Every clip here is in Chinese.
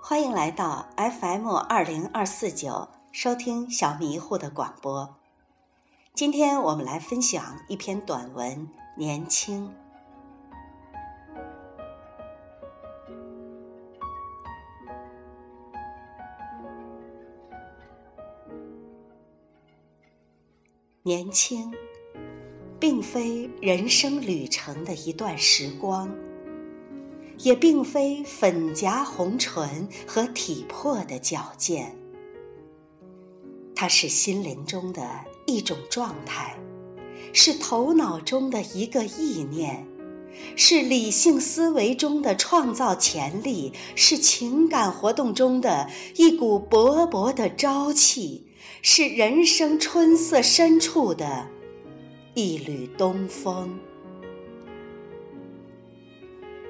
欢迎来到 FM 二零二四九，收听小迷糊的广播。今天我们来分享一篇短文《年轻》。年轻，并非人生旅程的一段时光。也并非粉颊红唇和体魄的矫健，它是心灵中的一种状态，是头脑中的一个意念，是理性思维中的创造潜力，是情感活动中的一股勃勃的朝气，是人生春色深处的一缕东风。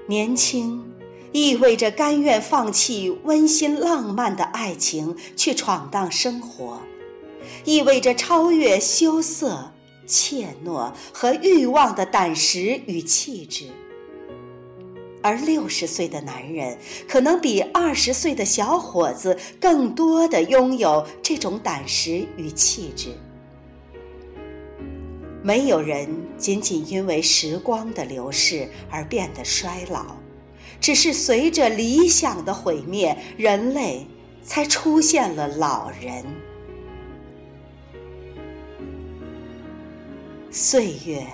年轻，意味着甘愿放弃温馨浪漫的爱情，去闯荡生活；意味着超越羞涩、怯懦和欲望的胆识与气质。而六十岁的男人，可能比二十岁的小伙子更多的拥有这种胆识与气质。没有人仅仅因为时光的流逝而变得衰老，只是随着理想的毁灭，人类才出现了老人。岁月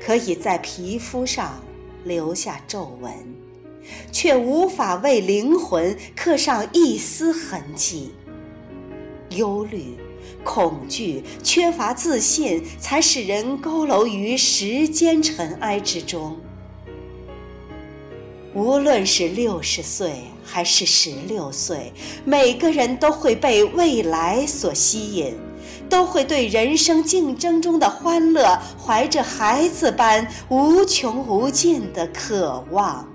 可以在皮肤上留下皱纹，却无法为灵魂刻上一丝痕迹。忧虑。恐惧、缺乏自信，才使人佝偻于时间尘埃之中。无论是六十岁还是十六岁，每个人都会被未来所吸引，都会对人生竞争中的欢乐怀着孩子般无穷无尽的渴望。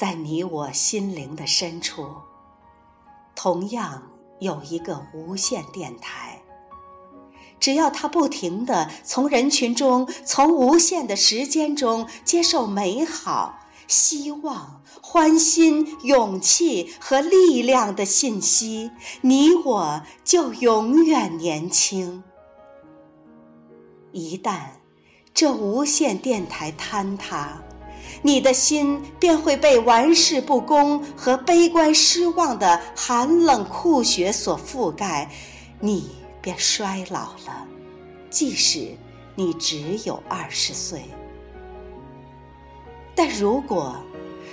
在你我心灵的深处。同样有一个无线电台，只要它不停地从人群中、从无限的时间中接受美好、希望、欢欣、勇气和力量的信息，你我就永远年轻。一旦这无线电台坍塌，你的心便会被玩世不恭和悲观失望的寒冷酷雪所覆盖，你便衰老了，即使你只有二十岁。但如果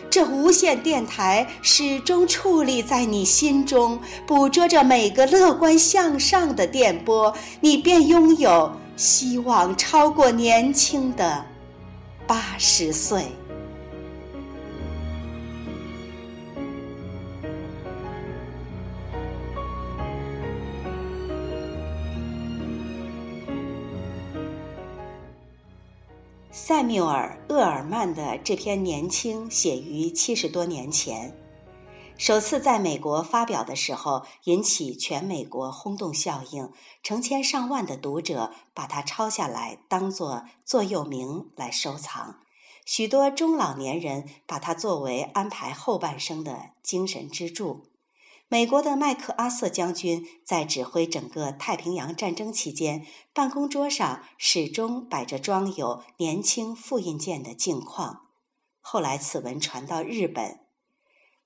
这无线电台始终矗立在你心中，捕捉着每个乐观向上的电波，你便拥有希望超过年轻的八十岁。塞缪尔·厄尔曼的这篇《年轻》写于七十多年前，首次在美国发表的时候引起全美国轰动效应，成千上万的读者把它抄下来当作座右铭来收藏，许多中老年人把它作为安排后半生的精神支柱。美国的麦克阿瑟将军在指挥整个太平洋战争期间，办公桌上始终摆着装有年轻复印件的镜框。后来此文传到日本，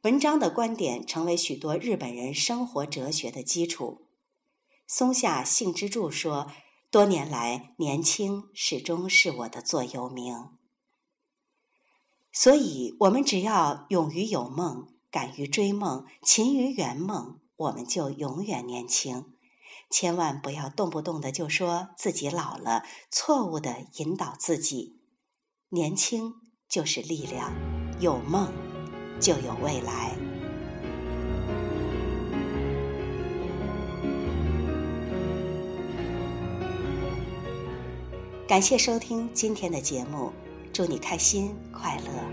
文章的观点成为许多日本人生活哲学的基础。松下幸之助说：“多年来，年轻始终是我的座右铭。所以，我们只要勇于有梦。”敢于追梦，勤于圆梦，我们就永远年轻。千万不要动不动的就说自己老了，错误的引导自己。年轻就是力量，有梦就有未来。感谢收听今天的节目，祝你开心快乐。